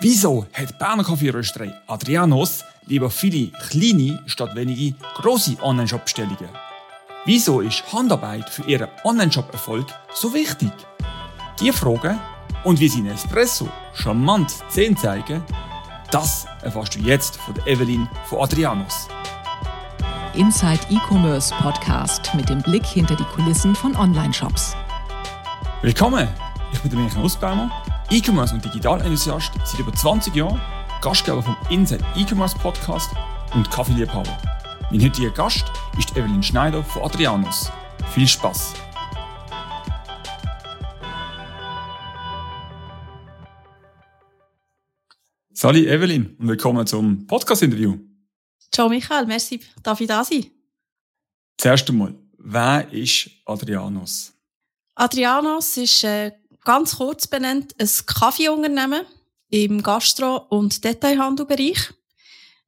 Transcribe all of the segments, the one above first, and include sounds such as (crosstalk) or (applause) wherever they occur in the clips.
Wieso hat die Berner Kaffeerösterei Adrianos lieber viele kleine statt wenige grosse Online-Shop-Bestellungen? Wieso ist Handarbeit für ihren Online-Shop-Erfolg so wichtig? Die Fragen und wie sie Espresso charmant 10 zeigen, das erfährst du jetzt von der Evelyn von Adrianos. Inside E-Commerce Podcast mit dem Blick hinter die Kulissen von Online-Shops. Willkommen! Ich bin der Michael Nussbaumer, E-Commerce und Digital-Enthusiast seit über 20 Jahren, Gastgeber vom Inside E-Commerce Podcast und Kaffeeliebhaber. Mein heutiger Gast ist Evelyn Schneider von Adrianos. Viel Spaß! Sali Evelyn und willkommen zum Podcast-Interview. Ciao Michael, merci, darf ich da sein? Zuerst einmal, wer ist Adrianos? Adrianos ist äh, ganz kurz benannt ein Kaffeeunternehmen im Gastro- und Detailhandelbereich.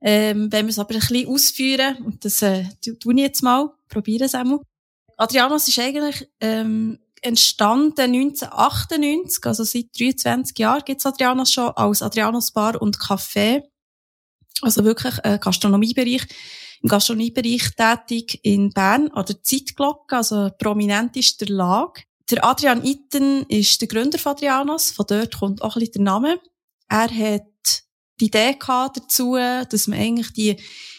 Ähm, wenn wir es aber ein bisschen ausführen, und das äh, tue ich jetzt mal, probiere es einmal. Adrianos ist eigentlich ähm, entstanden 1998, also seit 23 Jahren gibt es Adrianos schon als Adrianos Bar und Café. Also wirklich ein Gastronomiebereich. Im Gastronomiebereich tätig in Bern an der Zeitglocke, also prominent ist der Lag. Der Adrian Itten ist der Gründer von Adrianos, von dort kommt auch ein bisschen der Name. Er hat die Idee gehabt dazu, dass man eigentlich die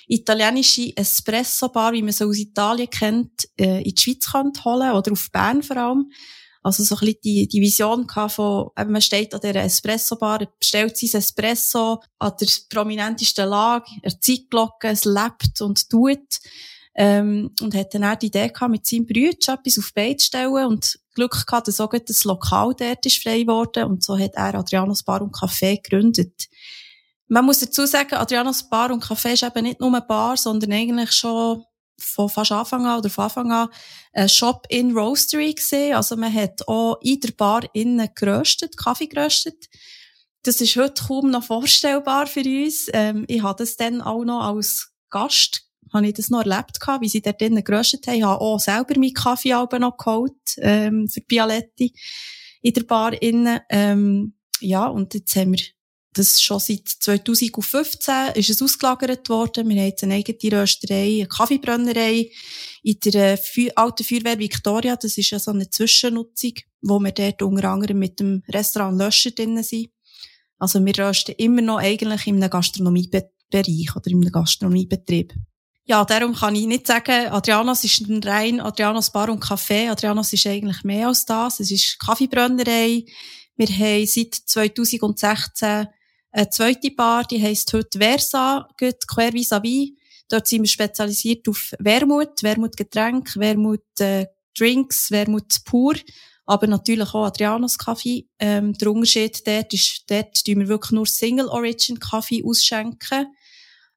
italienische Espresso-Bar, wie man sie aus Italien kennt, äh, in die Schweiz kann holen oder auf Bern vor allem. Also so ein bisschen die, die Vision von, eben man steht an dieser Espresso-Bar, bestellt sein Espresso an der prominentesten Lage, er Zeitglocke, es lebt und tut. Ähm, und hat dann auch die Idee gehabt, mit seinem Bruder etwas auf die Beine zu stellen und Glück gehabt, dass auch das Lokal dort ist frei geworden und so hat er Adrianos Bar und Café gegründet. Man muss dazu sagen, Adrianos Bar und Café ist eben nicht nur eine Bar, sondern eigentlich schon von fast Anfang an oder von Anfang an ein Shop in Roastery gesehen. Also man hat auch in der Bar innen geröstet, Kaffee geröstet. Das ist heute kaum noch vorstellbar für uns. Ähm, ich habe das dann auch noch als Gast habe ich das noch erlebt gehabt, wie sie dort drinnen geröstet haben. Ich habe auch selber meinen Kaffee noch geholt, ähm, für Bialetti in der Bar innen. Ähm, ja, und jetzt haben wir das schon seit 2015 ist es ausgelagert worden. Wir haben jetzt eine eigene Rösterei, eine Kaffeebrennerei in der Feu alten Feuerwehr Victoria. Das ist ja so eine Zwischennutzung, wo wir dort unter anderem mit dem Restaurant Löscher drin sind. Also wir rösten immer noch eigentlich in einem Gastronomiebereich oder in einem Gastronomiebetrieb. Ja, darum kann ich nicht sagen, Adrianos ist ein rein Adrianos Bar und Café. Adrianos ist eigentlich mehr als das. Es ist Kaffeebrennerei. Wir haben seit 2016 eine zweite Bar, die heisst heute Versa, geht quer vis-à-vis. Dort sind wir spezialisiert auf Wermut, Wermutgetränk, Wermut äh, Drinks, Wermut pur, aber natürlich auch Adrianos Kaffee. Ähm, der Unterschied dort ist, dort tun wir wirklich nur Single Origin Kaffee ausschenken.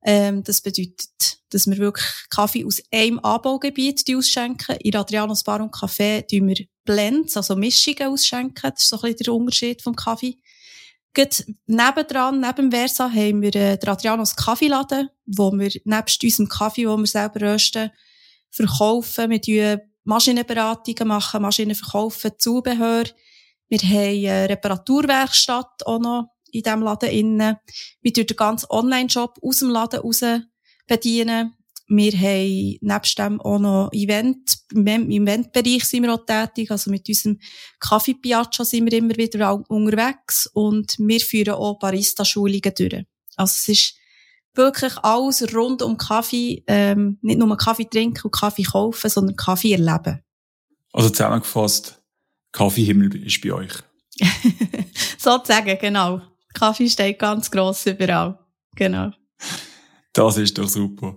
Ähm, das bedeutet, dass wir wirklich Kaffee aus einem Anbaugebiet ausschenken. In Adrianos Bar und Café tun wir Blends, also Mischungen ausschenken. Das ist so ein bisschen der Unterschied vom Kaffee. Gut, nebendran, neben Versa, haben wir äh, den Adrianos Kaffeeladen, wo wir nebst unserem Kaffee, den wir selber rösten, verkaufen. Wir tun Maschinenberatungen machen, Maschinen verkaufen, Zubehör. Wir haben eine Reparaturwerkstatt auch noch in diesem Laden innen. Wir tun den ganzen Online-Shop aus dem Laden raus bedienen. Wir haben nebst dem auch noch Event, im Eventbereich sind wir auch tätig, also mit unserem Kaffee Piazza sind wir immer wieder unterwegs und wir führen auch Barista-Schulungen durch. Also es ist wirklich alles rund um Kaffee, ähm, nicht nur Kaffee trinken und Kaffee kaufen, sondern Kaffee erleben. Also zusammengefasst, Kaffeehimmel ist bei euch. (laughs) Sozusagen, genau. Kaffee steht ganz gross überall. Genau. Das ist doch super.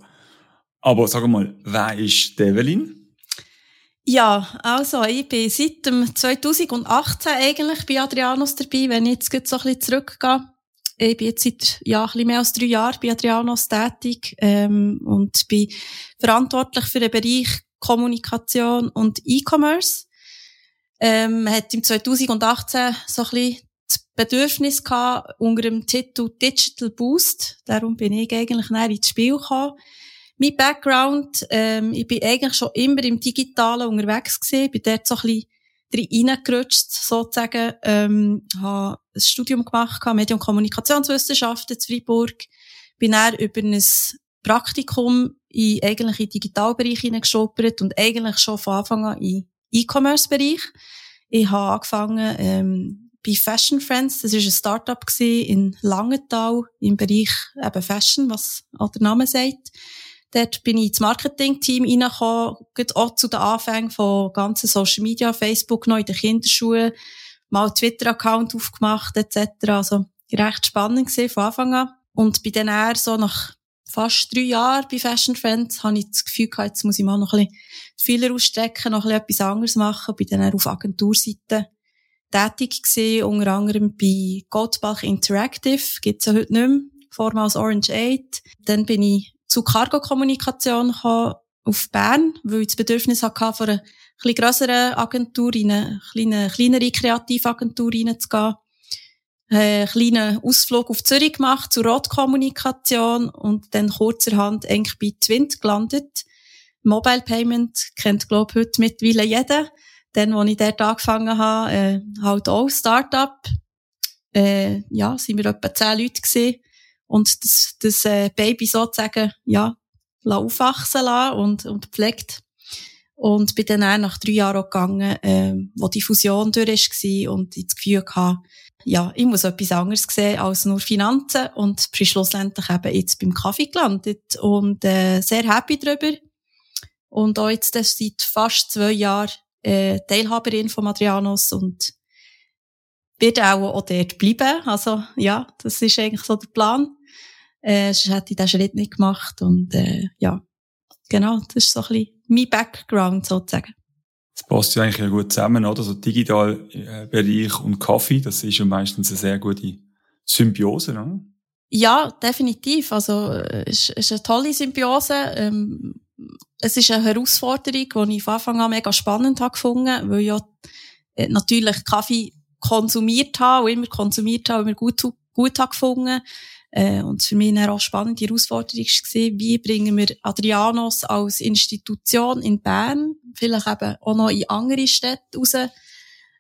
Aber sag mal, wer ist Develin? Ja, also ich bin seit dem 2018 eigentlich bei Adrianos dabei, wenn ich jetzt so ein bisschen zurückgehe. Ich bin jetzt seit ja, ein bisschen mehr als drei Jahren bei Adrianos tätig ähm, und bin verantwortlich für den Bereich Kommunikation und E-Commerce. Ähm, hat im 2018 so ein bisschen das Bedürfnis gehabt, unter dem Titel Digital Boost. Darum bin ich eigentlich näher ins Spiel gekommen. Mein Background, ähm, ich bin eigentlich schon immer im Digitalen unterwegs gewesen, bin dort so ein bisschen reingerutscht, sozusagen, ähm, habe ein Studium gemacht, Medien- und Kommunikationswissenschaften in Freiburg. Bin dann über ein Praktikum in eigentlich in den Digitalbereich hineingeschnuppert und eigentlich schon von Anfang an in E-Commerce-Bereich. Ich habe angefangen ähm, bei Fashion Friends, das war ein Startup in Langenthal im Bereich eben Fashion, was auch der Name sagt. Dort bin ich ins Marketing-Team reingekommen, auch zu den Anfängen von ganzen Social Media, Facebook noch in den Kinderschuhen, mal Twitter-Account aufgemacht etc. Also recht spannend gewesen von Anfang an. Und bei dann eher so nach fast drei Jahren bei Fashion Friends habe ich das Gefühl gehabt, jetzt muss ich mal noch ein bisschen Fühler ausstrecken, noch ein bisschen etwas anderes machen. Bin dann auf Agenturseite tätig gewesen, unter anderem bei Goldbach Interactive, gibt's ja heute nicht mehr, vormals Orange 8. Dann bin ich zu Cargo-Kommunikation auf Bern, weil ich das Bedürfnis hatte, von einer etwas grösseren Agentur in eine kleine, kleinere Kreativagentur reinzugehen. Äh, einen kleinen Ausflug auf Zürich gemacht zur Rotkommunikation und dann kurzerhand eigentlich bei Twint gelandet. Mobile Payment kennt, glaube ich, heute mittlerweile jeder. Dann, als ich dort angefangen habe, äh, halt auch Start-up. Äh, ja, sind wir etwa zehn Leute gewesen und das, das äh, Baby sozusagen, ja, aufwachsen lassen und, und pflegt. Und bin dann auch nach drei Jahren auch gegangen, äh, wo die Fusion durch war und ich das Gefühl hatte, ja, ich muss etwas anderes sehen als nur Finanzen und bin schlussendlich eben jetzt beim Kaffee gelandet und äh, sehr happy darüber. Und auch jetzt seit fast zwei Jahren äh, Teilhaberin von Adrianos und werde auch, auch dort bleiben. Also ja, das ist eigentlich so der Plan. Äh, sonst hätte ich diesen Schritt nicht gemacht. Und äh, ja, genau, das ist so ein bisschen mein Background sozusagen. Das passt ja eigentlich gut zusammen, oder? So Digitalbereich und Kaffee, das ist ja meistens eine sehr gute Symbiose, oder? Ja, definitiv. Also es ist eine tolle Symbiose. Ähm, es ist eine Herausforderung, die ich von Anfang an mega spannend habe gefunden, weil ich ja äh, natürlich Kaffee konsumiert habe und immer konsumiert habe und immer gut, gut habe gefunden. Äh, und für mich eine auch spannende Herausforderung war, wie bringen wir Adrianos als Institution in Bern, vielleicht eben auch noch in andere Städte raus,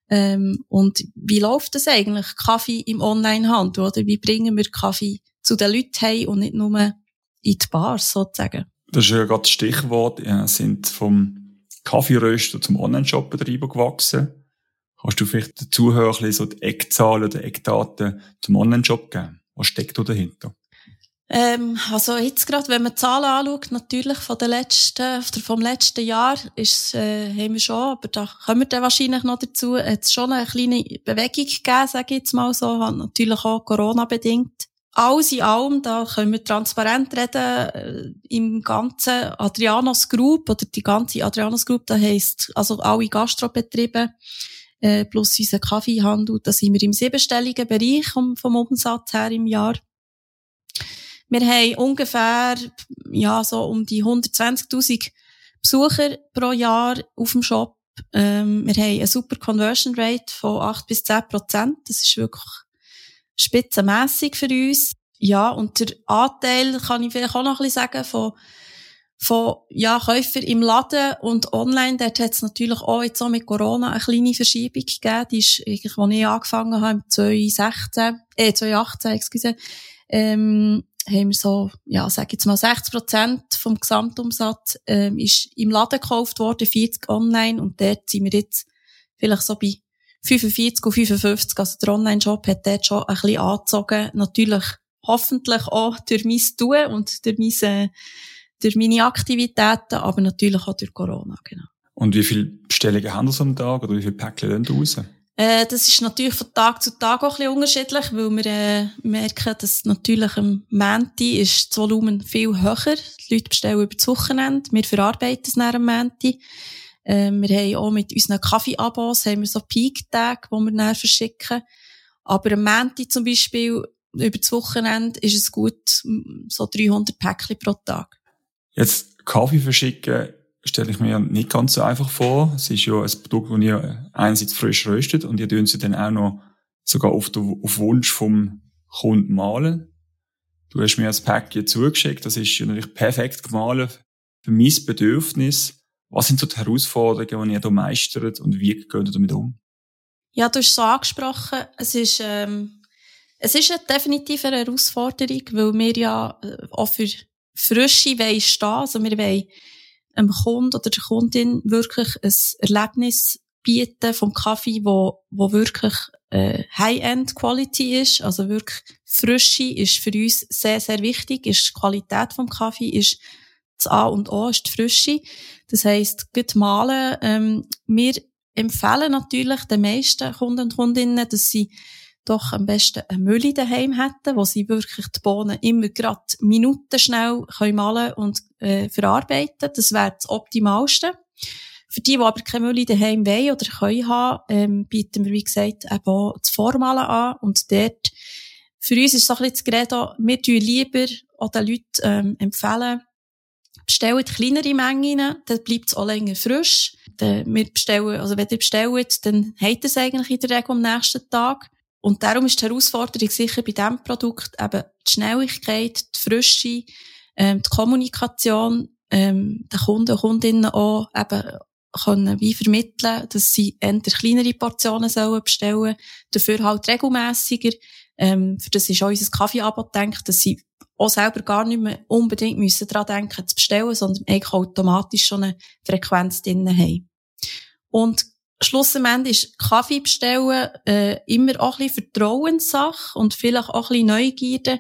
ähm, und wie läuft das eigentlich, Kaffee im Onlinehandel, oder wie bringen wir Kaffee zu den Leuten heim und nicht nur in die Bars, sozusagen? Das ist ja gerade das Stichwort, ja, sind vom Kaffeeröster zum Online-Shop-Betrieb gewachsen. Kannst du vielleicht den Zuhörern so die Eckzahlen oder Eckdaten zum Online-Shop geben? Was steckt da dahinter? Ähm, also jetzt gerade, wenn man die Zahlen anschaut, natürlich von der letzten, vom letzten Jahr, ist, äh, haben wir schon, aber da kommen wir dann wahrscheinlich noch dazu, hat es schon eine kleine Bewegung gegeben, sage ich jetzt mal so, hat natürlich auch Corona-bedingt. Alles in allem, da können wir transparent reden, äh, im ganzen Adrianos Group, oder die ganze Adrianos Group, da heisst, also alle Gastrobetriebe, äh, plus unser Kaffeehandel, da sind wir im siebenstelligen Bereich vom, vom Umsatz her im Jahr. Wir haben ungefähr, ja, so um die 120.000 Besucher pro Jahr auf dem Shop. Ähm, wir haben eine super Conversion Rate von 8 bis 10 Prozent. Das ist wirklich spitzenmässig für uns. Ja, und der Anteil kann ich vielleicht auch noch ein bisschen sagen von von ja, Käufer im Laden und online, dort hat es natürlich auch jetzt auch mit Corona eine kleine Verschiebung gegeben. Die ist eigentlich, als ich angefangen habe, 2016, äh, 2018, excuse, ähm, haben wir so, ja, sag jetzt mal 60 Prozent vom Gesamtumsatz, ähm, ist im Laden gekauft worden, 40 online und dort sind wir jetzt vielleicht so bei 45 und 55. Also der Online-Shop hat dort schon ein bisschen angezogen. Natürlich hoffentlich auch durch mein Tun und durch mein, äh, durch meine Aktivitäten, aber natürlich auch durch Corona, genau. Und wie viele Bestellungen haben Sie am Tag oder wie viele Päckchen gehen raus? Äh, das ist natürlich von Tag zu Tag auch ein bisschen unterschiedlich, weil wir äh, merken, dass natürlich am Menti ist das Volumen viel höher. Die Leute bestellen über das Wochenende, wir verarbeiten es nach am Menti. Äh, wir haben auch mit unseren Kaffeeabos haben wir so Peak-Tage, die wir dann verschicken. Aber am Menti zum Beispiel, über das Wochenende, ist es gut so 300 Päckchen pro Tag. Jetzt Kaffee verschicken stelle ich mir nicht ganz so einfach vor. Es ist ja ein Produkt, das ihr einerseits frisch röstet und ihr tun sie dann auch noch sogar auf, auf Wunsch vom Kunden malen. Du hast mir das Päckchen zugeschickt, das ist natürlich perfekt gemahlen für mein Bedürfnis. Was sind so die Herausforderungen, die ihr da meistert und wie geht ihr damit um? Ja, du hast es angesprochen. Es ist, ähm, es ist eine definitive Herausforderung, weil wir ja äh, auch für Frische wollen stehen. Also wir wollen einem Kunden oder der Kundin wirklich ein Erlebnis bieten vom Kaffee, wo, wo wirklich äh, High-End-Quality ist, also wirklich Frische ist für uns sehr, sehr wichtig, ist die Qualität vom Kaffee, ist das A und O, ist die Frische. Das heisst, gut malen, ähm, wir empfehlen natürlich den meisten Kunden und Kundinnen, dass sie doch am besten eine Mühle daheim hätten, wo sie wirklich die Bohnen immer gerade Minuten schnell können malen und äh, verarbeiten. Das wäre das Optimalste. Für die, die aber keine Mühle daheim wollen oder können haben, ähm, bieten wir, wie gesagt, eben auch das Vormalen an. Und dort, für uns ist so ein bisschen das Gerede, wir tun lieber auch den Leuten ähm, empfehlen, bestellen kleinere Mengen, dann bleibt es auch länger frisch. Dann, wir bestellen, also wenn ihr bestellt, dann habt ihr es eigentlich in der Regel am nächsten Tag. Und darum ist die Herausforderung sicher bei diesem Produkt eben die Schnelligkeit, die Frische, ähm, die Kommunikation, ähm, den Kunden und Kundinnen auch eben können wie vermitteln, dass sie eher kleinere Portionen sollen bestellen, dafür halt regelmäßiger. Ähm, für das ist auch unser Kaffeeangebot gedacht, dass sie auch selber gar nicht mehr unbedingt müssen daran denken zu bestellen, sondern eigentlich automatisch schon eine Frequenz drin haben. Und schlussendlich ist Kaffee bestellen äh, immer auch ein bisschen Vertrauenssache und vielleicht auch ein bisschen Neugierde,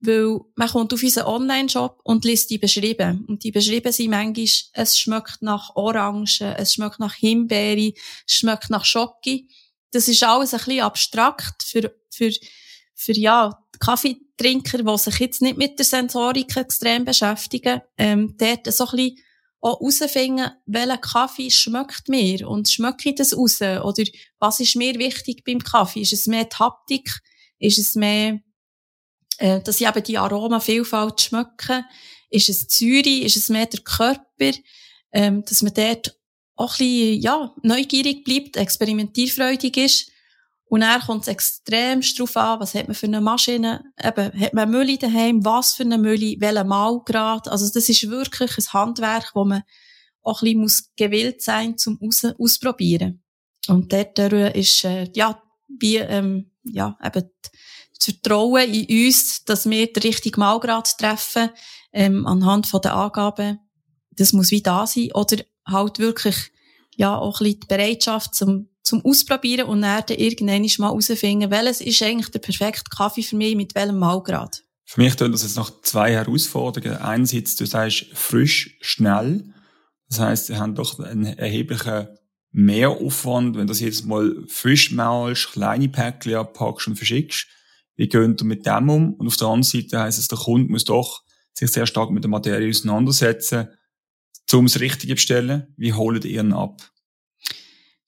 weil man kommt auf unseren Online-Shop und liest die beschrieben. Und die beschrieben sind manchmal, es schmeckt nach Orangen, es schmeckt nach Himbeere, es schmeckt nach Schoki. Das ist alles ein bisschen abstrakt für, für, für, ja, Kaffeetrinker, die sich jetzt nicht mit der Sensorik extrem beschäftigen, ähm, dort so ein bisschen auch herausfinden, welcher Kaffee schmeckt mir und schmecke ich das raus? Oder was ist mir wichtig beim Kaffee? Ist es mehr die Haptik? Ist es mehr äh, dass ich eben die Aromavielfalt schmecke. Ist es Zürich? Ist es mehr der Körper? Ähm, dass man dort auch ein bisschen, ja, neugierig bleibt, experimentierfreudig ist. Und dann kommt es extrem darauf an, was hat man für eine Maschine, eben, hat man Müll daheim, was für eine Müll, welcher Malgrad. Also das ist wirklich ein Handwerk, wo man auch ein bisschen muss gewillt sein zum aus ausprobieren. Und dort ist, äh, ja, wie, ähm, ja, eben das Vertrauen in uns, dass wir den richtigen Malgrad treffen, ähm, anhand von den Angaben, das muss wie da sein. Oder halt wirklich, ja, auch ein bisschen die Bereitschaft zum, zum Ausprobieren und dann, irgendwann mal herausfinden, welches ist eigentlich der perfekte Kaffee für mich, mit welchem Malgrad. Für mich tun das jetzt noch zwei Herausforderungen. Einerseits, du sagst frisch, schnell. Das heisst, sie haben doch einen erheblichen Mehraufwand, wenn du das jetzt mal frisch malst, kleine Päckchen abpackst und verschickst wie gehen ihr mit dem um? Und auf der anderen Seite heisst es, der Kunde muss doch sich sehr stark mit der Materie auseinandersetzen, um das Richtige zu bestellen. Wie holt ihr ihn ab?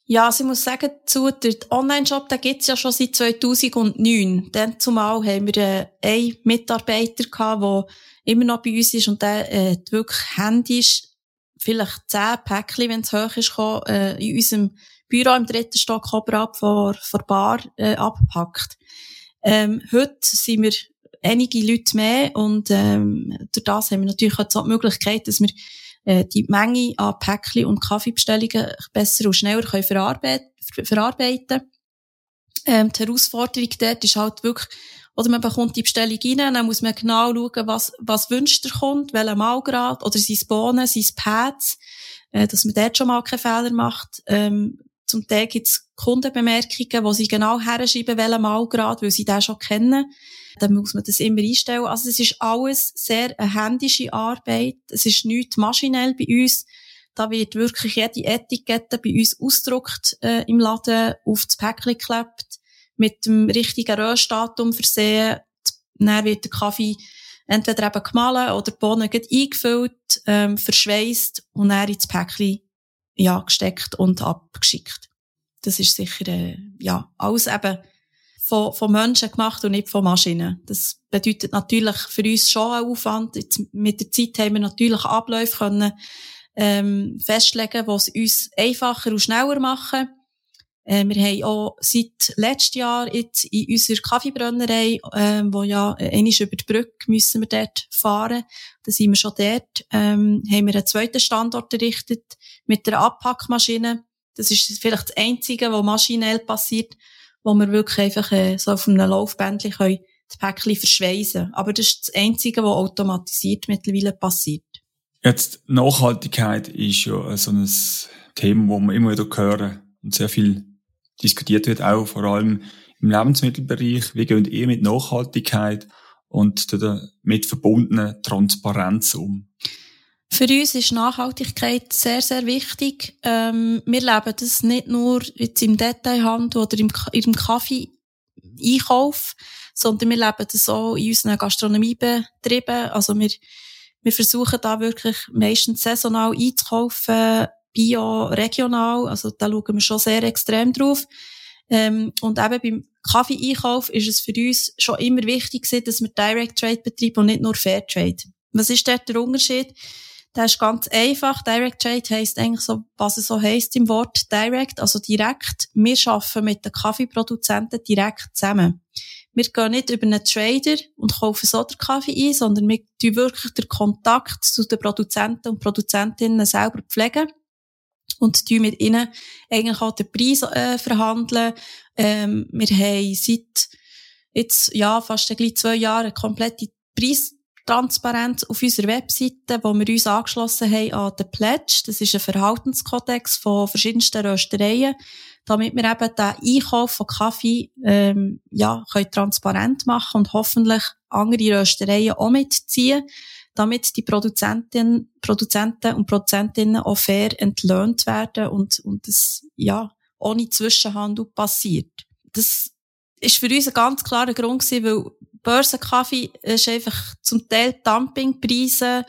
Ja, also ich muss sagen, zu der Online-Shop, den gibt's ja schon seit 2009. Dann zumal haben wir äh, einen Mitarbeiter gehabt, der immer noch bei uns ist und der äh, wirklich händisch vielleicht zehn Päckchen, wenn es hoch ist, kam, äh, in unserem Büro im dritten Stock oberhalb vor, vor Bar äh, abgepackt. Ähm, heute sind wir einige Leute mehr und ähm, durch das haben wir natürlich auch die Möglichkeit, dass wir äh, die Menge an Päckchen und Kaffeebestellungen besser und schneller können verarbeiten verarbeiten. Ähm, die Herausforderung dort ist halt wirklich, oder man bekommt die Bestellung rein, dann muss man genau schauen, was, was wünscht der Kunde, welchen Malgrad, oder sein Bohnen, sein Pads, äh, dass man dort schon mal keinen Fehler macht. Ähm, zum Teil gibt es Kundenbemerkungen, wo sie genau herschreiben, welchen Malgrad, weil sie den schon kennen. Dann muss man das immer einstellen. Also es ist alles sehr eine händische Arbeit. Es ist nicht maschinell bei uns. Da wird wirklich jede Etikette bei uns ausgedruckt äh, im Laden, auf das Päckchen geklebt, mit dem richtigen Röstdatum versehen. Dann wird der Kaffee entweder eben gemahlen oder die Bohnen eingefüllt, ähm, verschweißt und dann ins Päckchen ja, gesteckt und abgeschickt. Das ist sicher, äh, ja, alles eben von, von Menschen gemacht und nicht von Maschinen. Das bedeutet natürlich für uns schon einen Aufwand. Jetzt mit der Zeit haben wir natürlich Abläufe können, ähm, festlegen, es uns einfacher und schneller machen. Äh, wir haben auch seit letztem Jahr jetzt in unserer Kaffeebrennerei, äh, wo ja einmal über die Brücke müssen wir dort fahren. Da sind wir schon dort, ähm, haben wir einen zweiten Standort errichtet mit der Abpackmaschine, Das ist vielleicht das Einzige, was maschinell passiert, wo wir wirklich einfach äh, so auf einem Laufbändchen können das Päckchen verschweißen. Aber das ist das Einzige, was automatisiert mittlerweile passiert. Jetzt, Nachhaltigkeit ist ja so ein Thema, wo wir immer wieder hören und sehr viel diskutiert wird, auch vor allem im Lebensmittelbereich. Wie gehen ihr mit Nachhaltigkeit und der damit verbundenen Transparenz um? Für uns ist Nachhaltigkeit sehr, sehr wichtig. Ähm, wir leben das nicht nur jetzt im Detailhandel oder im, im Kaffee-Einkauf, sondern wir leben das auch in unseren Gastronomiebetrieben. Also wir, wir versuchen da wirklich meistens saisonal einzukaufen, bio, regional. Also da schauen wir schon sehr extrem drauf. Ähm, und eben beim Kaffee-Einkauf ist es für uns schon immer wichtig dass wir Direct Trade betreiben und nicht nur Fair Trade. Was ist dort der Unterschied? Der ist ganz einfach. Direct Trade heisst eigentlich so, was es so heisst im Wort Direct, also direkt. Wir arbeiten mit den Kaffeeproduzenten direkt zusammen. Wir gehen nicht über einen Trader und kaufen so den Kaffee ein, sondern wir tun wirklich den Kontakt zu den Produzenten und Produzentinnen selber pflegen und tun mit ihnen eigentlich auch den Preis äh, verhandeln. Ähm, wir haben seit jetzt ja fast zwei Jahren eine komplette Preistransparenz auf unserer Webseite, wo wir uns angeschlossen haben an den Pledge. Das ist ein Verhaltenskodex von verschiedensten Röstereien, damit wir eben den Einkauf von Kaffee ähm, ja können transparent machen und hoffentlich andere Röstereien auch mitziehen damit die Produzentinnen, Produzenten und Produzentinnen auch fair entlöhnt werden und, und das, ja, ohne Zwischenhandel passiert. Das ist für uns ein ganz klarer Grund gewesen, weil Börsenkaffee ist einfach zum Teil Dumpingpreise,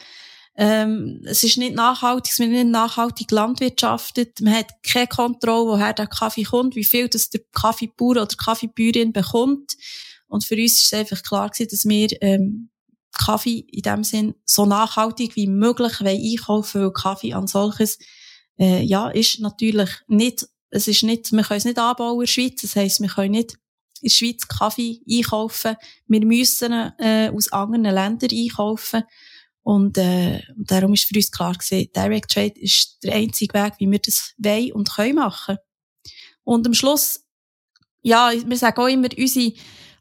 ähm, es ist nicht nachhaltig, es wird nicht nachhaltig landwirtschaftet, man hat keine Kontrolle, woher der Kaffee kommt, wie viel das der Kaffeebauer oder die Kaffeebäuerin bekommt. Und für uns ist es einfach klar gewesen, dass wir ähm, Kaffee in dem Sinn so nachhaltig wie möglich einkaufen, weil Kaffee an solches, äh, ja, ist natürlich nicht, es ist nicht, wir können es nicht anbauen in der Schweiz, das heisst, wir können nicht in der Schweiz Kaffee einkaufen, wir müssen äh, aus anderen Ländern einkaufen. Und, äh, darum ist für uns klar gewesen, Direct Trade ist der einzige Weg, wie wir das wollen und können machen. Und am Schluss, ja, wir sagen auch immer, unsere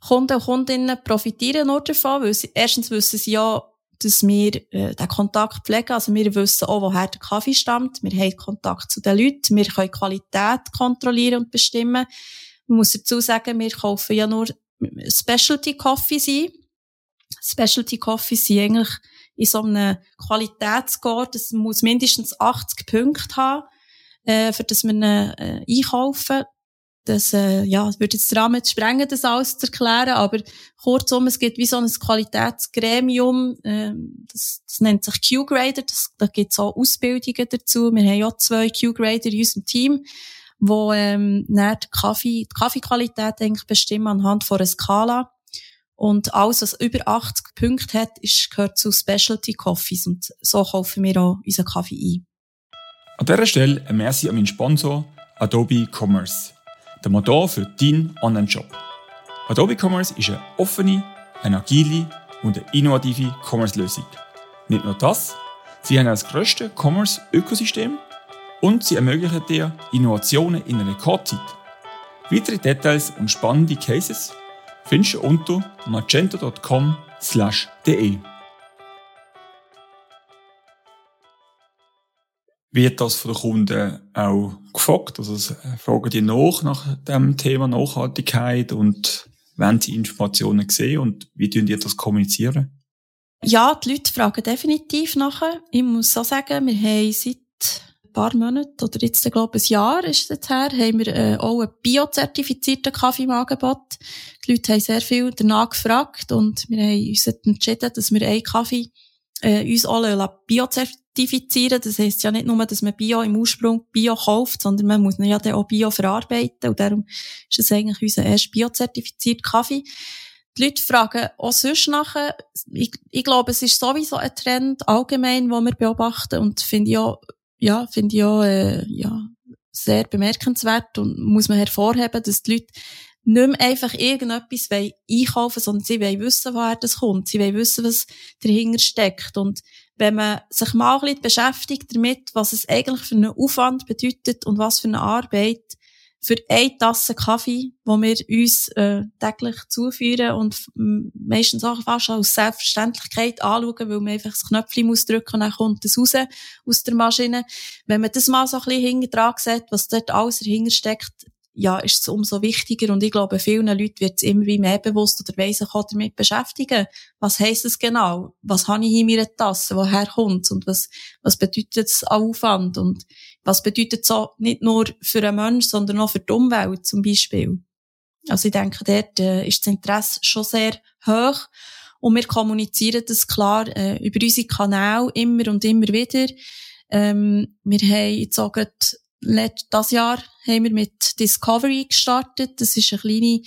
Kunden und Kundinnen profitieren nur davon, weil sie, erstens wissen sie ja, dass wir äh, den Kontakt pflegen. Also wir wissen auch, woher der Kaffee stammt. Wir haben Kontakt zu den Leuten. Wir können Qualität kontrollieren und bestimmen. Man muss dazu sagen, wir kaufen ja nur Specialty Coffees ein. Specialty Coffees sind eigentlich in so einem Qualitätsscore, das muss mindestens 80 Punkte haben, äh, für das wir ihn äh, einkaufen das äh, ja, würde jetzt den Rahmen sprengen, das alles zu erklären, aber kurzum, es gibt wie so ein Qualitätsgremium, äh, das, das nennt sich Q-Grader, da gibt es auch Ausbildungen dazu. Wir haben ja zwei Q-Grader in unserem Team, wo ähm, die, Kaffee, die Kaffeequalität eigentlich bestimmen anhand von einer Skala. Und alles, was über 80 Punkte hat, ist, gehört zu Specialty Coffees und so kaufen wir auch unseren Kaffee ein. An dieser Stelle ein Merci an meinen Sponsor Adobe Commerce der Motor für deinen Online-Shop. Adobe Commerce ist eine offene, eine agile und eine innovative Commerce-Lösung. Nicht nur das, sie haben das grösste Commerce-Ökosystem und sie ermöglichen dir Innovationen in einer Rekordzeit. Weitere Details und spannende Cases findest du unter magento.com/de. wird das von den Kunden auch gefragt? Also fragen die nach nach dem Thema Nachhaltigkeit und wenn sie Informationen sehen und wie tun die das kommunizieren? Ja, die Leute fragen definitiv nachher. Ich muss auch sagen, wir haben seit ein paar Monaten oder jetzt, glaube ich, ein Jahr ist es her, haben wir äh, auch einen biozertifizierten Kaffee im Angebot. Die Leute haben sehr viel danach gefragt und wir haben uns entschieden, dass wir einen Kaffee äh, uns alle biozertifizieren. Das heisst ja nicht nur, dass man Bio im Ursprung Bio kauft, sondern man muss ja auch Bio verarbeiten. Und darum ist es eigentlich unser erst biozertifizierter Kaffee. Die Leute fragen auch sonst nachher. Ich, ich glaube, es ist sowieso ein Trend allgemein, den wir beobachten und finde ich auch, ja, finde ich auch, äh, ja, sehr bemerkenswert und muss man hervorheben, dass die Leute nicht mehr einfach irgendetwas einkaufen sondern sie wollen wissen, woher das kommt. Sie wollen wissen, was dahinter steckt. Und wenn man sich mal ein bisschen beschäftigt damit, was es eigentlich für einen Aufwand bedeutet und was für eine Arbeit, für eine Tasse Kaffee, wo wir uns äh, täglich zuführen und meistens auch fast als Selbstverständlichkeit anschauen, weil man einfach das Knöpfchen muss drücken und dann kommt es raus aus der Maschine. Wenn man das mal so ein bisschen hinten dran sieht, was dort alles dahinter steckt, ja, ist es umso wichtiger. Und ich glaube, vielen Leuten wird es immer mehr bewusst oder weiss auch damit beschäftigen. Was heisst es genau? Was habe ich in meiner Tasse? Woher kommt Und was, was bedeutet es Aufwand? Und was bedeutet es auch nicht nur für einen Menschen, sondern auch für die Umwelt zum Beispiel? Also ich denke, dort äh, ist das Interesse schon sehr hoch. Und wir kommunizieren das klar äh, über unsere Kanäle immer und immer wieder. Ähm, wir haben jetzt auch das Jahr haben wir mit Discovery gestartet. Das ist ein, kleine,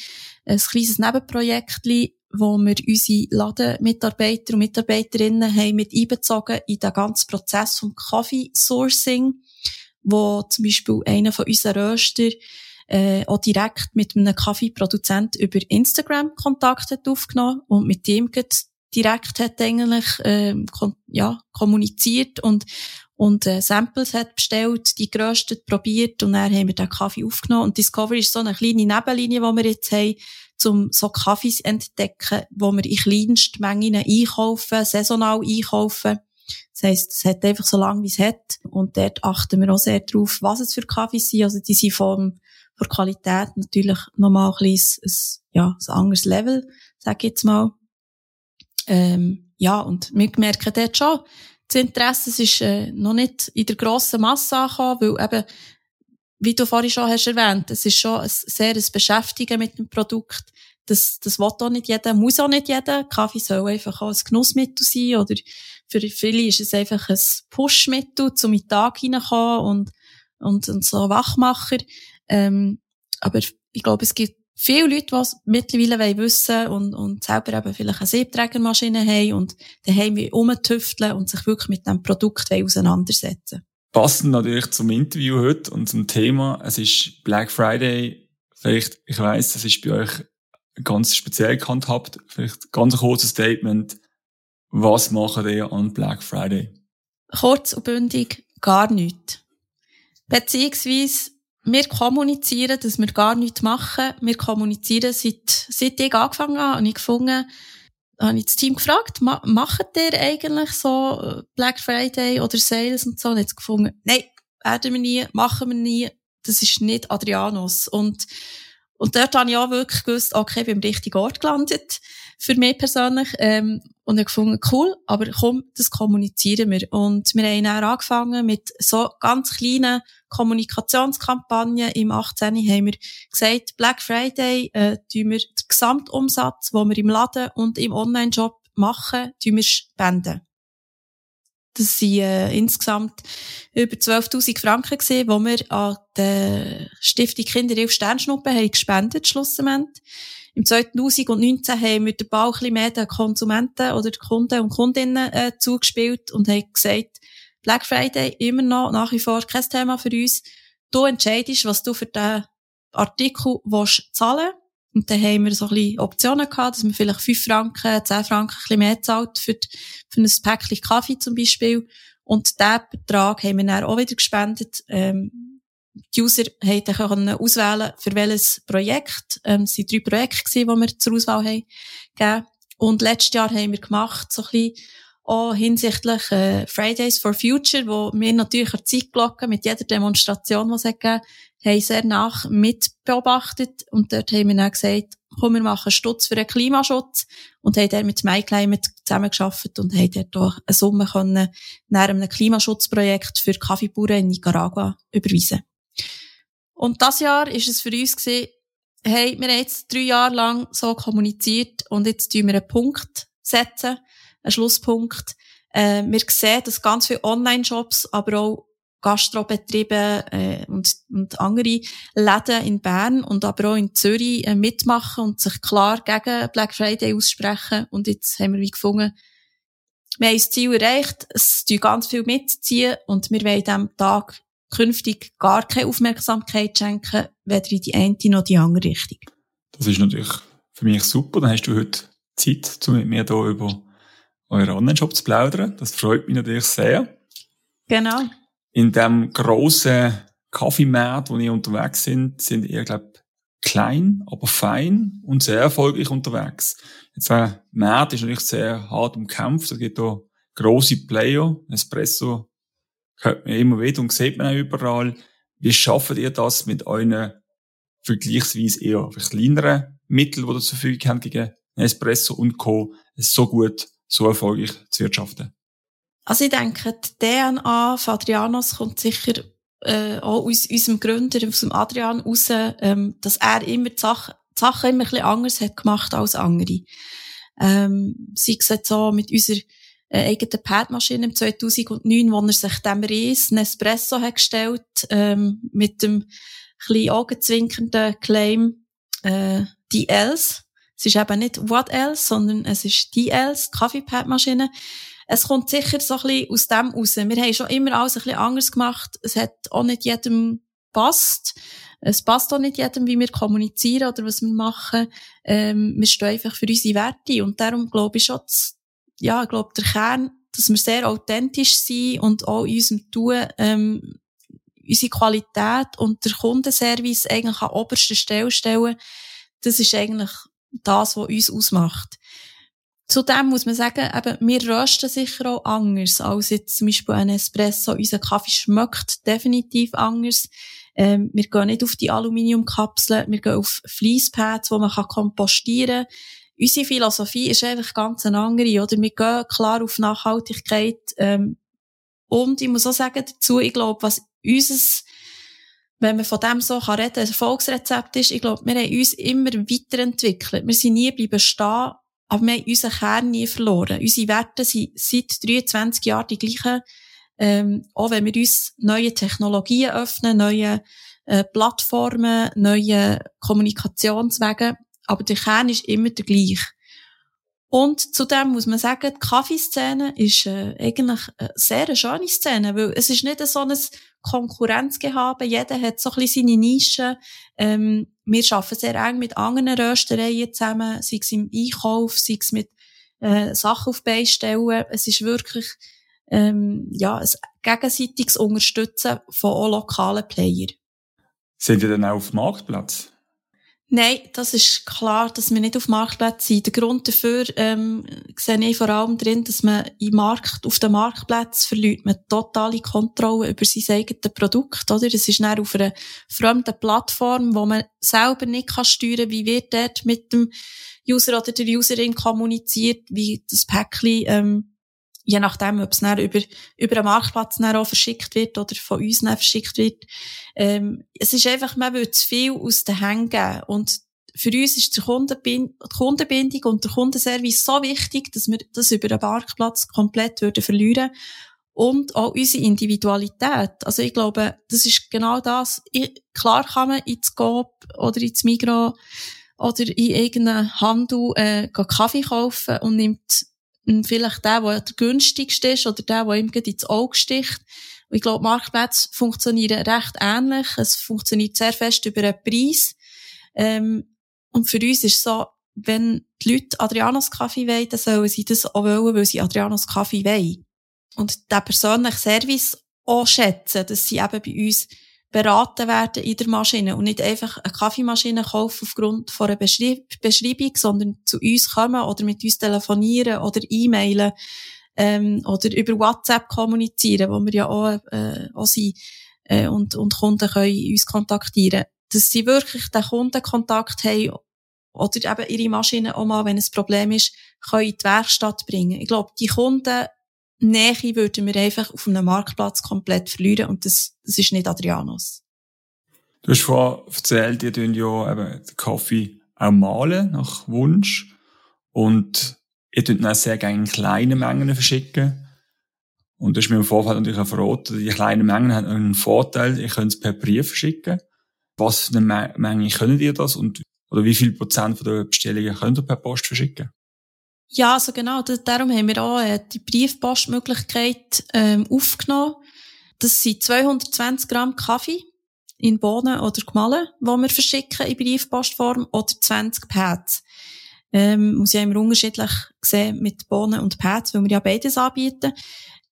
ein kleines Nebenprojekt, wo wir unsere Ladenmitarbeiter und Mitarbeiterinnen haben mit einbezogen in den ganzen Prozess vom Kaffee-Sourcing, wo zum Beispiel einer von unseren Röster äh, auch direkt mit einem Kaffeeproduzent über Instagram Kontakt hat aufgenommen und mit dem direkt hat eigentlich äh, ja, kommuniziert und und äh, Samples hat bestellt, die geröstet, probiert und dann haben wir den Kaffee aufgenommen. Und Discovery ist so eine kleine Nebenlinie, die wir jetzt haben, um so Kaffees entdecken, wo wir in kleinsten Mengen einkaufen, saisonal einkaufen. Das heisst, es hat einfach so lange, wie es hat. Und dort achten wir auch sehr darauf, was es für Kaffees sind. Also die sind von, von Qualität natürlich nochmal ein bisschen ein, ja, ein anderes Level, sag ich jetzt mal. Ähm, ja, und wir merken dort schon, das Interesse ist äh, noch nicht in der grossen Masse angekommen, weil eben, wie du vorhin schon hast erwähnt, es ist schon ein sehr ein Beschäftigen mit dem Produkt. Das, das will auch nicht jeder, muss auch nicht jeder. Kaffee soll einfach auch ein Genussmittel sein oder für viele ist es einfach ein Pushmittel, zum in den Tag hineinkommen und, und, und so Wachmacher. Ähm, aber ich glaube, es gibt viele Leute, die mittlerweile wissen und, und selber eben vielleicht eine Siebträgermaschine haben und daheim rumtüfteln und sich wirklich mit dem Produkt auseinandersetzen Passend natürlich zum Interview heute und zum Thema. Es ist Black Friday. Vielleicht, ich weiss, das ist bei euch ganz speziell gehandhabt. Vielleicht ganz ein kurzes Statement. Was machen ihr an Black Friday? Kurz und bündig, gar nichts. Beziehungsweise wir kommunizieren, dass wir gar nichts machen. Wir kommunizieren seit, seit ich angefangen habe. Und ich gefunden, habe ich das Team gefragt, ma macht ihr eigentlich so äh, Black Friday oder Sales und so? Und jetzt gefunden, nein, werden wir nie, machen wir nie. Das ist nicht Adrianos. Und, und dort habe ich auch wirklich gewusst, okay, ich bin am richtigen Ort gelandet. Für mich persönlich. Ähm, und ich gefunden, cool, aber komm, das kommunizieren wir. Und wir haben dann angefangen mit so ganz kleinen Kommunikationskampagnen. Im 18. haben wir gesagt, Black Friday, äh, tun wir den Gesamtumsatz, den wir im Laden und im Online-Shop machen, tun wir spenden. Das sind äh, insgesamt über 12.000 Franken gewesen, die wir an die Stiftung Kinderhilfe Sternschnuppe haben gespendet, schlussendlich. Im 2019 haben wir den Ball ein bisschen mehr den Konsumenten oder den Kunden und Kundinnen äh, zugespielt und haben gesagt, Black Friday immer noch nach wie vor kein Thema für uns. Du entscheidest, was du für den Artikel willst zahlen und dann haben wir so ein bisschen Optionen gehabt, dass man vielleicht 5 Franken, 10 Franken ein bisschen mehr zahlt für, die, für ein Päckchen Kaffee zum Beispiel. Und diesen Betrag haben wir dann auch wieder gespendet. Ähm, die User konnten auswählen, für welches Projekt. Ähm, es waren drei Projekte, die wir zur Auswahl haben gegeben. Und letztes Jahr haben wir gemacht, so ein bisschen auch hinsichtlich äh, Fridays for Future, wo wir natürlich an Zeitglocke mit jeder Demonstration, die es gegeben haben sehr nach mitbeobachtet. Und dort haben wir dann gesagt, komm, wir machen Stutz für den Klimaschutz. Und haben dort mit MyClimate zusammengearbeitet und haben dort auch eine Summe können nach einem Klimaschutzprojekt für Kaffeebauern in Nicaragua überweisen. Und das Jahr ist es für uns gewesen, hey, wir haben jetzt drei Jahre lang so kommuniziert und jetzt tun wir einen Punkt setzen, einen Schlusspunkt. Äh, wir sehen, dass ganz viele Online-Shops, aber auch Gastrobetriebe äh, und, und andere Läden in Bern und aber auch in Zürich äh, mitmachen und sich klar gegen Black Friday aussprechen. Und jetzt haben wir wie gefunden, wir haben das Ziel erreicht, es tun ganz viel mitziehen und wir wollen diesem Tag künftig gar keine Aufmerksamkeit schenken, weder in die eine noch die andere Richtung. Das ist natürlich für mich super. Dann hast du heute Zeit, um mit mir hier über euren Online-Shop zu plaudern. Das freut mich natürlich sehr. Genau. In dem grossen Kaffeemarkt, wo ihr unterwegs sind, sind ihr, glaube klein, aber fein und sehr erfolgreich unterwegs. Jetzt, der Markt ist natürlich sehr hart umkämpft. Es gibt hier grosse Player. Espresso hört man immer wieder und sieht man auch überall. Wie schafft ihr das mit euren vergleichsweise eher kleineren Mitteln, die ihr zur Verfügung habt, gegen Espresso und Co. so gut, so erfolgreich zu wirtschaften? Also ich denke, die DNA von Adrianos kommt sicher äh, auch aus unserem Gründer, aus dem Adrian raus, ähm, dass er immer die, Sache, die Sachen immer ein bisschen anders hat gemacht als andere. Ähm, sei es jetzt so mit unserer äh, eigenen Padmaschine im 2009, wo er sich dem Ries Nespresso hat gestellt, ähm, mit dem bisschen augenzwinkernden Claim, äh, die else. Es ist eben nicht what else, sondern es ist die else, Kaffeepadmaschine. Es kommt sicher so ein bisschen aus dem raus. Wir haben schon immer alles ein bisschen anders gemacht. Es hat auch nicht jedem passt. Es passt auch nicht jedem, wie wir kommunizieren oder was wir machen. Ähm, wir stehen einfach für unsere Werte. Und darum glaube ich schon, ja, ich glaube, der Kern, dass wir sehr authentisch sind und auch in unserem Tun, ähm, unsere Qualität und der Kundenservice eigentlich an oberster Stelle stellen. Das ist eigentlich das, was uns ausmacht. Zudem muss man sagen, eben, wir rösten sicher auch anders als jetzt zum Beispiel ein Espresso. Unser Kaffee schmeckt definitiv anders. Ähm, wir gehen nicht auf die Aluminiumkapseln, wir gehen auf Fließpads, wo man kompostieren kann. Unsere Philosophie ist einfach ganz eine andere, oder? Wir gehen klar auf Nachhaltigkeit, ähm, und ich muss auch sagen dazu, ich glaube, was unseres wenn man von dem so kann reden, ein Erfolgsrezept ist, ich glaube, wir haben uns immer weiterentwickelt. Wir sind nie bleiben stehen aber wir haben unseren Kern nie verloren. Unsere Werte sind seit 23 Jahren die gleichen. Ähm, auch wenn wir uns neue Technologien öffnen, neue äh, Plattformen, neue Kommunikationswege. Aber der Kern ist immer der gleiche. Und zudem muss man sagen, die Kaffeeszene ist äh, eigentlich eine sehr schöne Szene, weil es ist nicht so ein Konkurrenzgehabe. Jeder hat so ein bisschen seine Nische. Ähm, wir arbeiten sehr eng mit anderen Röstereien zusammen, sei es im Einkauf, sei es mit äh, Sachen auf Beistellen. Es ist wirklich ähm, ja, ein gegenseitiges Unterstützen von auch lokalen Playern. Sind ihr denn auch auf dem Marktplatz? Nein, das ist klar, dass wir nicht auf Marktplätzen sind. Der Grund dafür ähm, sehe ich vor allem drin, dass man im Markt, auf dem Marktplatz verliert man totale Kontrolle über sein eigenes Produkt, oder? Es ist dann auf einer fremden Plattform, wo man selber nicht kann steuern, wie wird dort mit dem User oder der Userin kommuniziert, wie das Päckchen ähm, je nachdem, ob es dann über, über einen Marktplatz dann auch verschickt wird oder von uns dann verschickt wird. Ähm, es ist einfach, man will zu viel aus den Händen geben. Und für uns ist die, Kundenbind die Kundenbindung und der Kundenservice so wichtig, dass wir das über einen Marktplatz komplett würden verlieren und auch unsere Individualität. Also ich glaube, das ist genau das. Ich, klar kann man ins Coop oder ins Migros oder in irgendeinen Handel äh, Kaffee kaufen und nimmt vielleicht der, der der günstigste ist oder der, der ihm ins Auge sticht. Ich glaube, Marktplätze funktionieren recht ähnlich. Es funktioniert sehr fest über einen Preis. Ähm, und für uns ist so, wenn die Leute Adrianos Kaffee wollen, dann sollen sie das auch wollen, weil sie Adrianos Kaffee wollen. Und der persönliche Service auch schätzen, dass sie eben bei uns beraten werden in der Maschine und nicht einfach eine Kaffeemaschine kaufen aufgrund von einer Beschreib Beschreibung, sondern zu uns kommen oder mit uns telefonieren oder e-mailen ähm, oder über WhatsApp kommunizieren, wo wir ja auch, äh, auch sind äh, und, und Kunden können uns kontaktieren. Dass sie wirklich den Kundenkontakt haben oder eben ihre Maschine auch mal, wenn ein Problem ist, können in die Werkstatt bringen. Ich glaube, die Kunden Nähe würden wir einfach auf einem Marktplatz komplett verlieren und das, das ist nicht Adrianos. Du hast vorhin erzählt, ihr tun ja eben den Kaffee auch malen, nach Wunsch. Und ihr tut ihn auch sehr gerne in kleinen Mengen verschicken. Und das ist mir im Vorfeld natürlich auch verraten, die kleinen Mengen haben einen Vorteil, ihr könnt es per Brief verschicken. Was für eine Menge könnt ihr das und, oder wie viel Prozent von der Bestellungen könnt ihr per Post verschicken? Ja, also genau. Darum haben wir auch äh, die Briefpostmöglichkeit ähm, aufgenommen. Das sind 220 Gramm Kaffee in Bohnen oder Gemahlen, die wir verschicken in Briefpostform oder 20 Pads. Ähm, muss ja immer unterschiedlich sehen mit Bohnen und Pads, weil wir ja beides anbieten.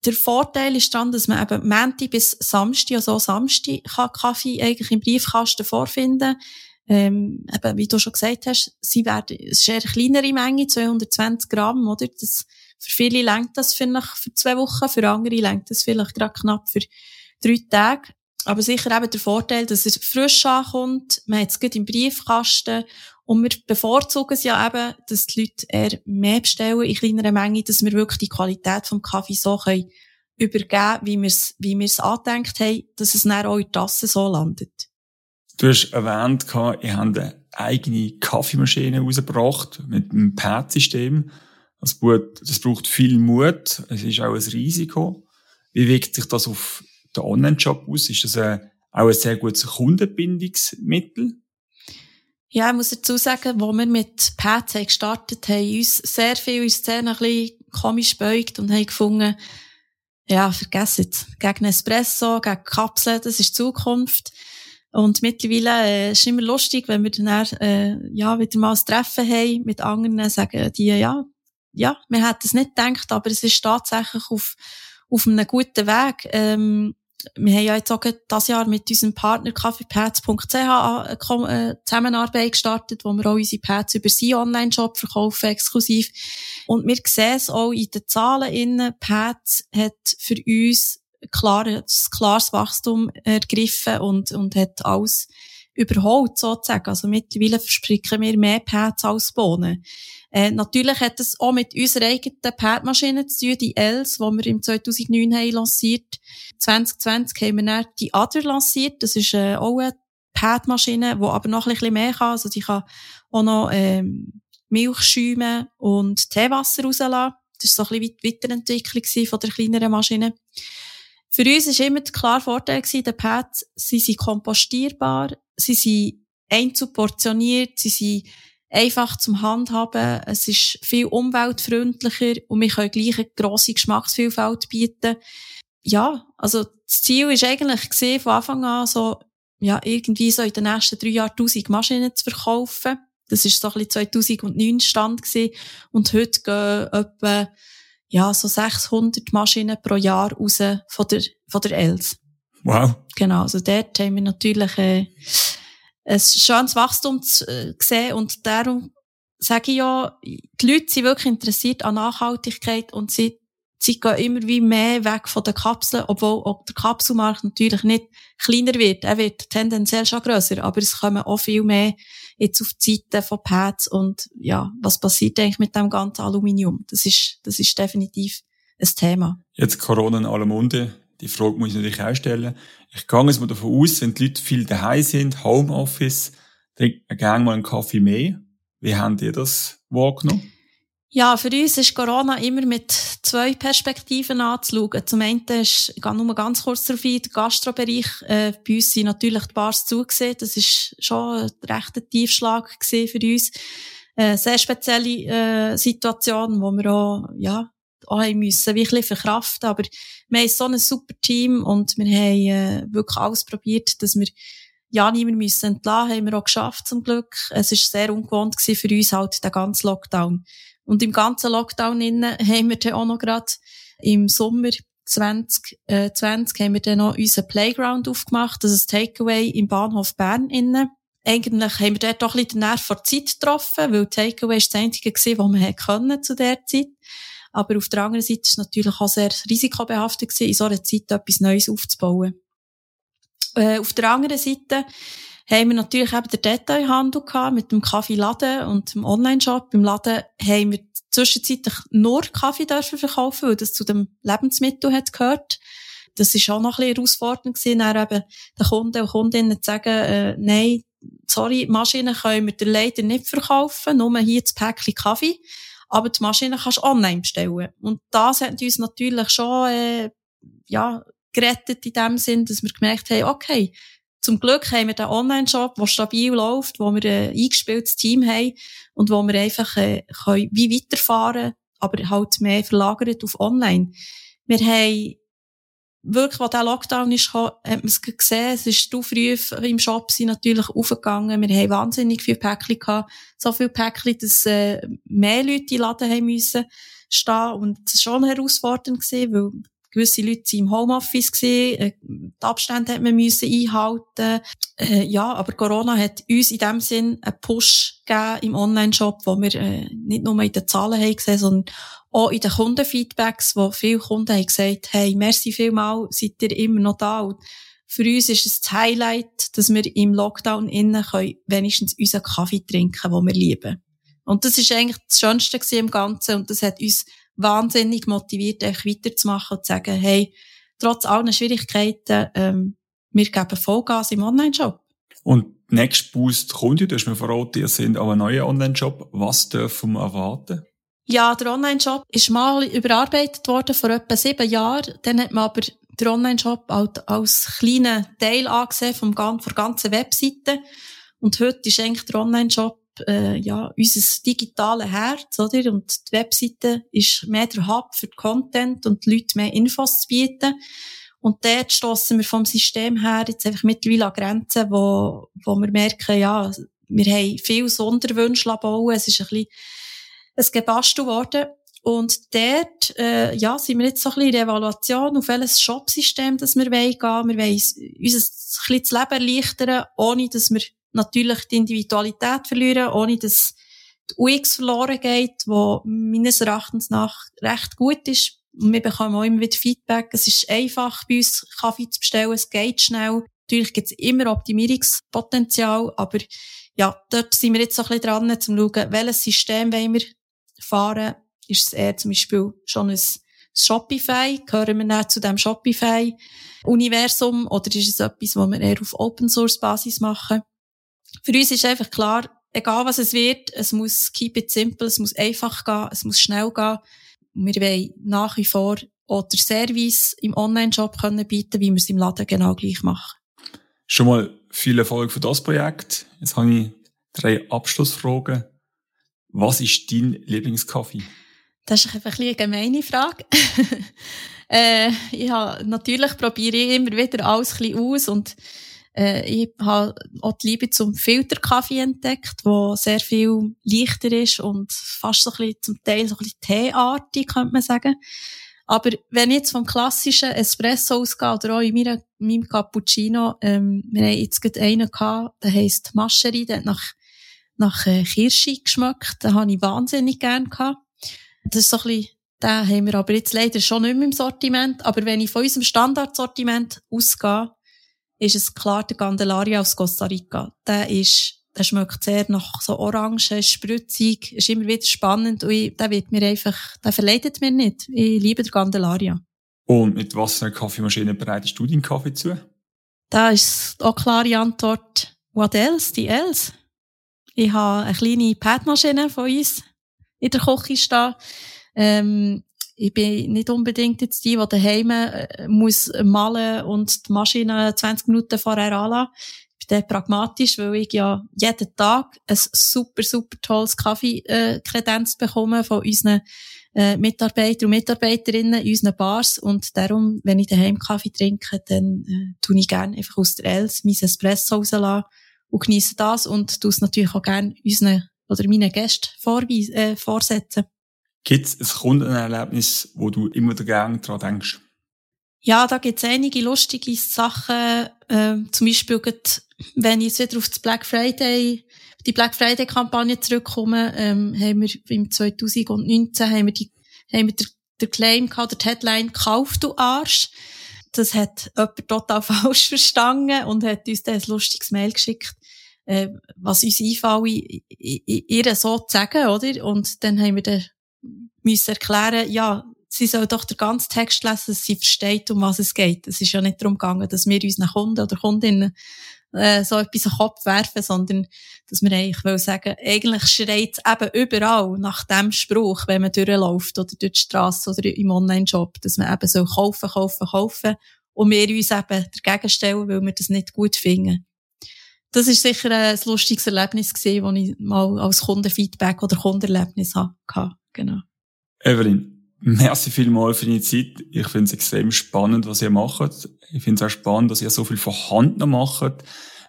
Der Vorteil ist dann, dass man eben Montag bis Samstag, also Samstag, kann Kaffee eigentlich im Briefkasten vorfinden. Ähm, eben, wie du schon gesagt hast, sie werden, es ist eher eine kleinere Menge, 220 Gramm, oder? Das, für viele lenkt das vielleicht für zwei Wochen, für andere lenkt das vielleicht gerade knapp für drei Tage. Aber sicher eben der Vorteil, dass es frisch ankommt, man hat es gut im Briefkasten und wir bevorzugen es ja eben, dass die Leute eher mehr bestellen in kleinerer Menge, dass wir wirklich die Qualität vom Kaffee so können übergeben, wie wir es, wie wir es angedenkt haben, dass es dann auch in die Tasse so landet. Du hast erwähnt, ihr habt eine eigene Kaffeemaschine rausgebracht mit einem Pad-System. Das, das braucht viel Mut. Es ist auch ein Risiko. Wie wirkt sich das auf den Online-Shop aus? Ist das ein, auch ein sehr gutes Kundenbindungsmittel? Ja, ich muss dazu sagen, wo wir mit Pads gestartet haben, uns sehr viel in Szene ein bisschen komisch beugt und haben gefunden, ja, vergessen es. Gegen Espresso, gegen Kapseln, das ist Zukunft. Und mittlerweile äh, ist es immer lustig, wenn wir dann äh, ja, wieder mal ein Treffen haben mit anderen, sagen die, ja, ja, wir hätten es nicht gedacht, aber es ist tatsächlich auf, auf einem guten Weg. Ähm, wir haben ja jetzt auch dieses Jahr mit unserem Partner kaffeepads.ch eine äh, Zusammenarbeit gestartet, wo wir auch unsere Pads über seinen Online-Shop verkaufen, exklusiv. Und wir sehen es auch in den Zahlen innen. Pads hat für uns klares, klares Wachstum ergriffen und, und hat alles überholt, sozusagen. Also mittlerweile versprechen wir mehr Pads als Bohnen. Äh, natürlich hat es auch mit unserer eigenen Padmaschine zu tun, die Els, die wir im 2009 haben lanciert. 2020 haben wir dann die Adler lanciert. Das ist äh, auch eine Padmaschine, die aber noch ein bisschen mehr kann. Also die kann auch noch ähm, Milch schäumen und Teewasser rauslassen. Das war so ein bisschen Weiterentwicklung von der kleineren Maschine. Für uns war immer der klare Vorteil, gewesen, die Pads, sie sind kompostierbar, sie sind einzuportioniert, sie sind einfach zum Handhaben. Es ist viel umweltfreundlicher und wir können gleich eine grosse Geschmacksvielfalt bieten. Ja, also das Ziel ist eigentlich gesehen von Anfang an so, ja, irgendwie so in den nächsten drei Jahren 1000 Maschinen zu verkaufen. Das ist so ein bisschen 2009 Stand gewesen. Und heute gehen etwa, ja, so 600 Maschinen pro Jahr raus von der, von der Els. Wow. Genau, also dort haben wir natürlich, äh, ein schönes Wachstum zu äh, sehen und darum sage ich ja, die Leute sind wirklich interessiert an Nachhaltigkeit und sie, sie gehen immer wie mehr weg von den Kapseln, obwohl auch der Kapselmarkt natürlich nicht kleiner wird. Er wird tendenziell schon grösser, aber es kommen auch viel mehr jetzt auf die Seite von Pads und ja, was passiert eigentlich mit dem ganzen Aluminium? Das ist, das ist definitiv ein Thema. Jetzt Corona in aller Munde. Die Frage muss ich natürlich auch stellen. Ich gehe jetzt mal davon aus, wenn die Leute viel daheim sind, Homeoffice, trinkt man gerne mal einen Kaffee mehr. Wie habt ihr das wahrgenommen? Ja, für uns ist Corona immer mit zwei Perspektiven anzuschauen. Zum einen ist, ich gehe nur ganz kurz darauf ein, der Gastrobereich, äh, bei uns sind natürlich die Bars zugesehen. Das ist schon ein rechter Tiefschlag für uns. Eine sehr spezielle äh, Situation, wo wir auch, ja, auch haben müssen, wirklich verkraften. Aber wir haben so ein super Team und wir haben äh, wirklich alles probiert, dass wir ja niemand müssen entlassen, haben wir auch geschafft zum Glück. Es ist sehr ungewohnt für uns halt der ganze Lockdown. Und im ganzen Lockdown innen haben wir dann auch noch gerade im Sommer 2020 äh, 20 haben wir dann noch unseren Playground aufgemacht, das ist Takeaway im Bahnhof Bern innen. Eigentlich haben wir dort doch ein bisschen den Nerv vor Zeit getroffen, weil Takeaway ist das einzige gewesen, was wir können zu der Zeit. Aber auf der anderen Seite ist es natürlich auch sehr risikobehaftet gewesen, in so einer Zeit etwas Neues aufzubauen. Äh, auf der anderen Seite haben wir natürlich eben den Detailhandel gehabt mit dem Kaffeeladen und dem Online-Shop. Im Laden haben wir zwischenzeitlich nur Kaffee dürfen verkaufen, weil das zu dem Lebensmittel hat gehört. Das ist auch noch ein bisschen herausfordernd gewesen, dann eben den Kunden und Kundinnen zu sagen, äh, nein, sorry, Maschinen können wir dir leider nicht verkaufen, nur hier das Päckchen Kaffee aber die Maschine kannst du online bestellen. Und das hat uns natürlich schon, äh, ja, gerettet in dem Sinn, dass wir gemerkt haben, okay, zum Glück haben wir den Online-Shop, der stabil läuft, wo wir ein eingespieltes Team haben und wo wir einfach äh, können wie weiterfahren aber halt mehr verlagert auf online. Wir haben wirklich, als der Lockdown ist hat man es gesehen, es ist du früh im Shop sind natürlich aufgegangen, wir haben wahnsinnig viele Päckchen gehabt, so viele Päckchen, dass äh, mehr Leute in Laden haben müssen stehen. Und das war schon herausfordernd weil gewisse Leute waren im Homeoffice gewesen, äh, die Abstände hat man müssen einhalten. Äh, ja, aber Corona hat uns in dem Sinn einen Push gegeben im Online-Shop, wo wir äh, nicht nur in den Zahlen haben gesehen, sondern auch in den Kundenfeedbacks, wo viele Kunden haben gesagt, hey, merci vielmal, seid ihr immer noch da. Und für uns ist es das Highlight, dass wir im Lockdown innen können wenigstens unseren Kaffee trinken, den wir lieben. Und das ist eigentlich das Schönste im Ganzen und das hat uns wahnsinnig motiviert, einfach weiterzumachen und zu sagen, hey, trotz allen Schwierigkeiten, ähm, wir geben Vollgas im Online-Shop. Und Next Boost kommt ja, du hast mir verraten, ihr sind aber ein neuer Online-Shop. Was dürfen wir erwarten? Ja, der Online-Shop ist mal überarbeitet worden vor etwa sieben Jahren. Dann hat man aber den Online-Shop als kleinen Teil angesehen vom, von der ganzen Webseite. Und heute ist eigentlich der Online-Shop äh, ja, unser digitales Herz, oder? Und die Webseite ist mehr der Hub für den Content und die Leute mehr Infos zu bieten. Und dort stossen wir vom System her jetzt einfach mittlerweile an Grenzen, wo, wo wir merken, ja, wir haben viel Sonderwünsche bauen. Es ist ein bisschen ein Gebastel geworden. Und dort, äh, ja, sind wir jetzt so ein bisschen in der Evaluation, auf welches Shopsystem das wir wollen gehen. Wir wollen uns, ein bisschen das Leben erleichtern, ohne dass wir natürlich die Individualität verlieren, ohne dass die UX verloren geht, wo meines Erachtens nach recht gut ist. Und wir bekommen auch immer wieder Feedback. Es ist einfach, bei uns Kaffee zu bestellen. Es geht schnell. Natürlich gibt es immer Optimierungspotenzial, aber ja, dort sind wir jetzt so ein bisschen dran, um zu schauen, welches System wollen wir fahren. Ist es eher zum Beispiel schon ein Shopify? Gehören wir dann zu dem Shopify-Universum? Oder ist es etwas, was wir eher auf Open-Source-Basis machen? Für uns ist einfach klar, egal was es wird, es muss keep it simple, es muss einfach gehen, es muss schnell gehen. Wir wollen nach wie vor auch den Service im Online-Shop können bieten, wie wir es im Laden genau gleich machen. Schon mal viel Erfolg für das Projekt. Jetzt habe ich drei Abschlussfragen. Was ist dein Lieblingskaffee? Das ist einfach ein eine gemeine Frage. (laughs) äh, ich habe, natürlich probiere ich immer wieder alles ein bisschen aus und äh, ich habe auch die Liebe zum Filterkaffee entdeckt, wo sehr viel leichter ist und fast so ein bisschen, zum Teil so ein bisschen teeartig, könnte man sagen. Aber wenn ich jetzt vom klassischen Espresso ausgehe oder auch in meiner, meinem Cappuccino, ähm, wir haben jetzt gerade einen gehabt, der heisst Mascherie, der hat nach, nach äh, Kirsche geschmeckt, den habe ich wahnsinnig gern gehabt. Das ist so ein bisschen, den haben wir aber jetzt leider schon nicht mehr im Sortiment, aber wenn ich von unserem Standardsortiment ausgehe, ist es klar der Candelaria aus Costa Rica. Der ist, der schmeckt sehr nach so Orange, spritzig, ist immer wieder spannend und ich, der wird mir einfach, der verleidet mir nicht. Ich liebe den Candelaria. Und mit was für einer Kaffeemaschine bereitest du deinen Kaffee zu? Da ist auch klare Antwort. What else? Die else. Ich habe eine kleine Padmaschine von uns in der Küche stehen. Ähm, ich bin nicht unbedingt jetzt die, die daheim äh, muss malen und die Maschine 20 Minuten vorher anlassen. Ich bin pragmatisch, weil ich ja jeden Tag ein super, super tolles Kaffee-Kredenz äh, bekomme von unseren äh, Mitarbeiter und Mitarbeiterinnen in unseren Bars. Und darum, wenn ich daheim Kaffee trinke, dann äh, tue ich gerne einfach aus der Els mein Espresso rauslassen und genieße das und tue es natürlich auch gerne unseren oder meinen Gästen äh, vorsetzen. Gibt es ein Kundenerlebnis, wo du immer gerne daran denkst? Ja, da gibt es einige lustige Sachen. Ähm, zum Beispiel, wenn ich jetzt wieder auf das Black Friday, die Black Friday Kampagne zurückkomme, ähm, haben wir im 2019 haben wir die, haben wir der Claim gehabt, der Headline, kauf du Arsch. Das hat jemand total (laughs) falsch verstanden und hat uns dann ein lustiges Mail geschickt, äh, was uns einfällt, ihr so zu sagen, oder? Und dann haben wir den müssen erklären, ja, sie soll doch den ganzen Text lesen, dass sie versteht, um was es geht. Es ist ja nicht darum gegangen, dass wir unseren Kunden oder Kundinnen äh, so etwas in den Kopf werfen, sondern dass wir eigentlich will sagen, eigentlich schreit es eben überall nach dem Spruch, wenn man durchläuft oder durch die Straße oder im Online-Shop, dass man eben so kaufen, kaufen, kaufen und wir uns eben dagegen stellen, weil wir das nicht gut finden. Das ist sicher ein lustiges Erlebnis gewesen, das ich mal als Kundenfeedback oder Kundenerlebnis hatte. Genau. Evelyn, Merci vielmals für deine Zeit. Ich finde es extrem spannend, was ihr macht. Ich finde es auch spannend, dass ihr so viel vorhanden macht,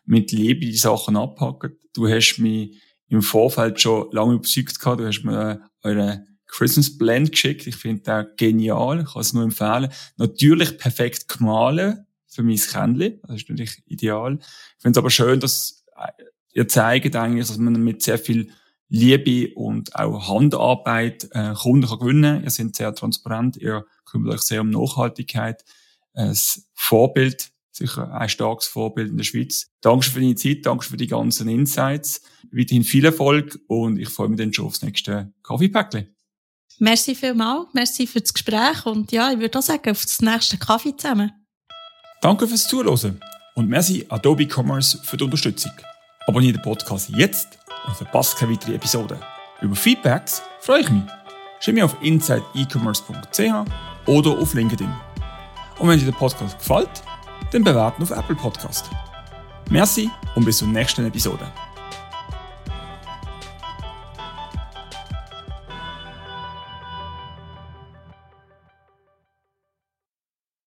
mit Liebe die Sachen abpackt. Du hast mich im Vorfeld schon lange überzeugt gehabt. Du hast mir eure Christmas Blend geschickt. Ich finde den genial. Ich kann es nur empfehlen. Natürlich perfekt gemahlen für mein Kännchen. Das ist natürlich ideal. Ich finde es aber schön, dass ihr zeigt eigentlich, dass man mit sehr viel Liebe und auch Handarbeit äh, Kunden kann gewinnen. Ihr seid sehr transparent, ihr kümmert euch sehr um Nachhaltigkeit. Ein Vorbild, sicher ein starkes Vorbild in der Schweiz. Danke für deine Zeit, danke für die ganzen Insights. Weiterhin viel Erfolg und ich freue mich dann schon aufs nächste Kaffeepäckchen. Merci vielmals, merci für das Gespräch und ja, ich würde auch sagen, auf das nächste Kaffee zusammen. Danke fürs Zuhören und merci Adobe Commerce für die Unterstützung. Abonniere den Podcast jetzt und verpasst keine weitere Episode. Über Feedbacks freue ich mich. Schreib mir auf insideecommerce.ch oder auf LinkedIn. Und wenn dir der Podcast gefällt, dann bewerten auf Apple Podcast. Merci und bis zur nächsten Episode.